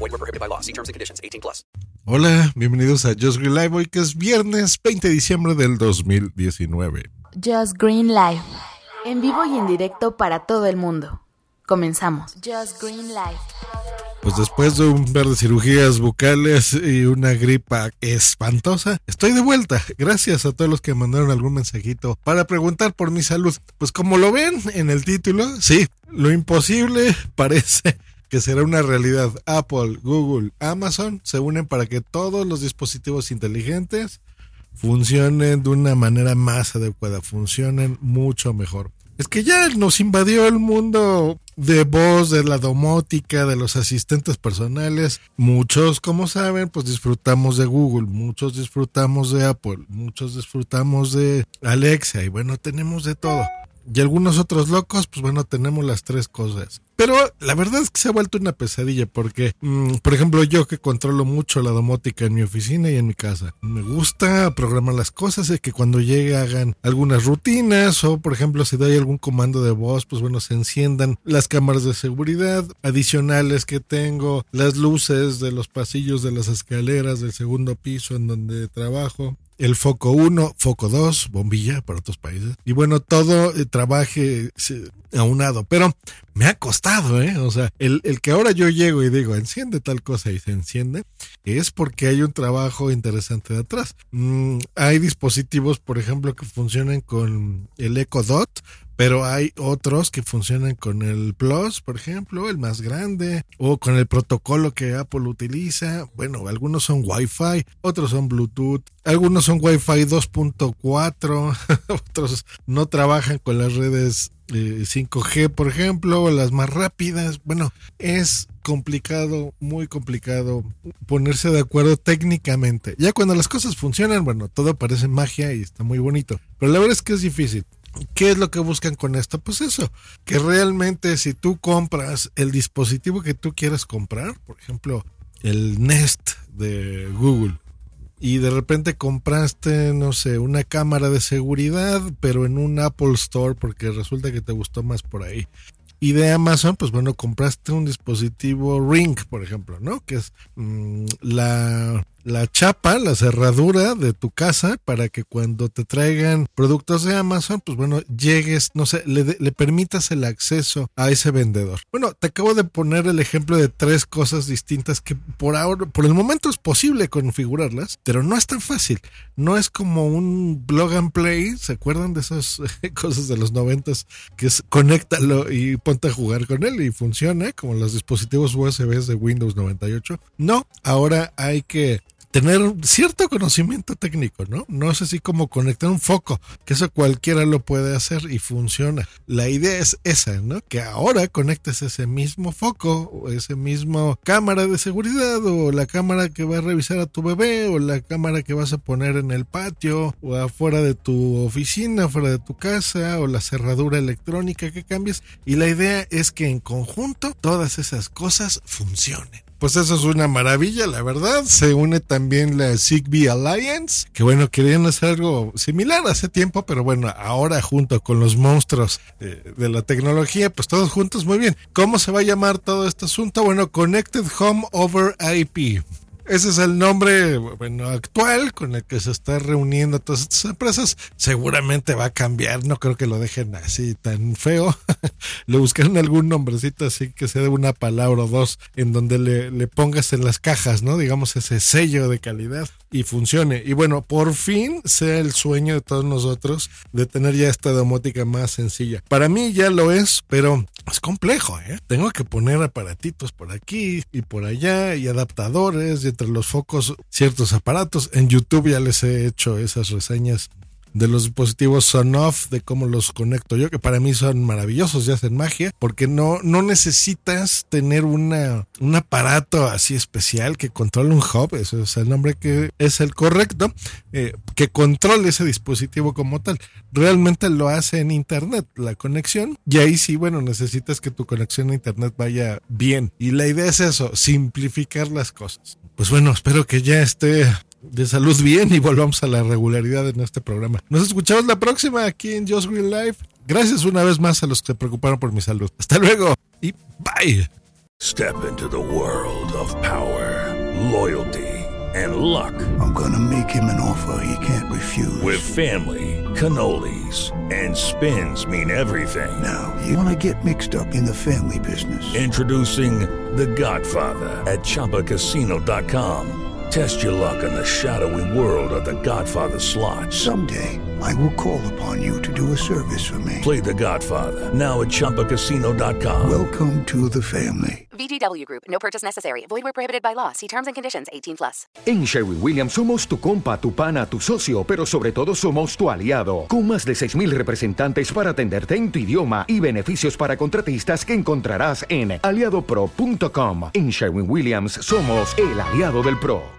Void were prohibited by law. See terms and conditions. 18 plus. Hola, bienvenidos a Just Green Live. Hoy que es viernes 20 de diciembre del 2019. Just Green Live. En vivo y en directo para todo el mundo. Comenzamos. Just Green Live. Pues después de un par de cirugías bucales y una gripa espantosa, estoy de vuelta. Gracias a todos los que mandaron algún mensajito para preguntar por mi salud. Pues como lo ven en el título, sí, lo imposible parece que será una realidad. Apple, Google, Amazon se unen para que todos los dispositivos inteligentes funcionen de una manera más adecuada, funcionen mucho mejor. Es que ya nos invadió el mundo de voz, de la domótica, de los asistentes personales. Muchos, como saben, pues disfrutamos de Google, muchos disfrutamos de Apple, muchos disfrutamos de Alexa y bueno, tenemos de todo. Y algunos otros locos, pues bueno, tenemos las tres cosas. Pero la verdad es que se ha vuelto una pesadilla porque, mm, por ejemplo, yo que controlo mucho la domótica en mi oficina y en mi casa, me gusta programar las cosas y que cuando llegue hagan algunas rutinas o, por ejemplo, si doy algún comando de voz, pues bueno, se enciendan las cámaras de seguridad adicionales que tengo, las luces de los pasillos de las escaleras del segundo piso en donde trabajo, el foco 1, foco 2, bombilla para otros países. Y bueno, todo eh, trabaje aunado. Pero me ha costado, ¿eh? O sea, el, el, que ahora yo llego y digo, enciende tal cosa y se enciende, es porque hay un trabajo interesante de atrás. Mm, hay dispositivos, por ejemplo, que funcionan con el Echo Dot, pero hay otros que funcionan con el Plus, por ejemplo, el más grande, o con el protocolo que Apple utiliza. Bueno, algunos son Wi-Fi, otros son Bluetooth, algunos son Wi-Fi 2.4, otros no trabajan con las redes 5G, por ejemplo, las más rápidas. Bueno, es complicado, muy complicado ponerse de acuerdo técnicamente. Ya cuando las cosas funcionan, bueno, todo parece magia y está muy bonito. Pero la verdad es que es difícil. ¿Qué es lo que buscan con esto? Pues eso, que realmente si tú compras el dispositivo que tú quieras comprar, por ejemplo, el Nest de Google, y de repente compraste, no sé, una cámara de seguridad, pero en un Apple Store porque resulta que te gustó más por ahí. Y de Amazon, pues bueno, compraste un dispositivo Ring, por ejemplo, ¿no? Que es mmm, la la chapa, la cerradura de tu casa para que cuando te traigan productos de Amazon, pues bueno, llegues, no sé, le, permitas el acceso a ese vendedor. Bueno, te acabo de poner el ejemplo de tres cosas distintas que por ahora, por el momento es posible configurarlas, pero no es tan fácil. No es como un blog and play, ¿se acuerdan de esas cosas de los noventas? Que es conéctalo y ponte a jugar con él y funciona como los dispositivos USB de Windows 98. No, ahora hay que tener cierto conocimiento técnico, ¿no? No es así como conectar un foco, que eso cualquiera lo puede hacer y funciona. La idea es esa, ¿no? Que ahora conectes ese mismo foco, o ese mismo cámara de seguridad, o la cámara que va a revisar a tu bebé, o la cámara que vas a poner en el patio, o afuera de tu oficina, afuera de tu casa, o la cerradura electrónica que cambies. Y la idea es que en conjunto todas esas cosas funcionen pues eso es una maravilla, la verdad. Se une también la Zigbee Alliance, que bueno, querían hacer algo similar hace tiempo, pero bueno, ahora junto con los monstruos de, de la tecnología, pues todos juntos, muy bien. ¿Cómo se va a llamar todo este asunto? Bueno, Connected Home Over IP. Ese es el nombre bueno, actual con el que se está reuniendo todas estas empresas. Seguramente va a cambiar, no creo que lo dejen así tan feo. le buscaron algún nombrecito así que sea de una palabra o dos en donde le, le pongas en las cajas, ¿no? Digamos ese sello de calidad y funcione. Y bueno, por fin sea el sueño de todos nosotros de tener ya esta domótica más sencilla. Para mí ya lo es, pero es complejo, ¿eh? Tengo que poner aparatitos por aquí y por allá y adaptadores y entre los focos ciertos aparatos. En YouTube ya les he hecho esas reseñas de los dispositivos Sonoff, de cómo los conecto yo, que para mí son maravillosos y hacen magia, porque no, no necesitas tener una, un aparato así especial que controle un hub, eso es el nombre que es el correcto, eh, que controle ese dispositivo como tal. Realmente lo hace en Internet, la conexión, y ahí sí, bueno, necesitas que tu conexión a Internet vaya bien. Y la idea es eso, simplificar las cosas. Pues bueno, espero que ya esté de salud bien y volvamos a la regularidad en este programa. Nos escuchamos la próxima aquí en Just Green Life. Gracias una vez más a los que se preocuparon por mi salud. Hasta luego y bye. Step into the world of power, loyalty, and luck. I'm gonna make him an offer he can't refuse. With family, cannolis, and spins mean everything. Now, you wanna get mixed up in the family business. Introducing The Godfather at ChumbaCasino.com. Test your luck in the shadowy world of The Godfather slot. Someday, I will call upon you to do a service for me. Play The Godfather now at ChumbaCasino.com. Welcome to the family. VGW Group. No purchase necessary. Void where prohibited by law. See terms and conditions. 18 plus. En Sherwin Williams somos tu compa, tu pana, tu socio, pero sobre todo somos tu aliado. Con más de 6.000 representantes para atenderte en tu idioma y beneficios para contratistas que encontrarás en aliadopro.com. En Sherwin Williams somos el aliado del pro.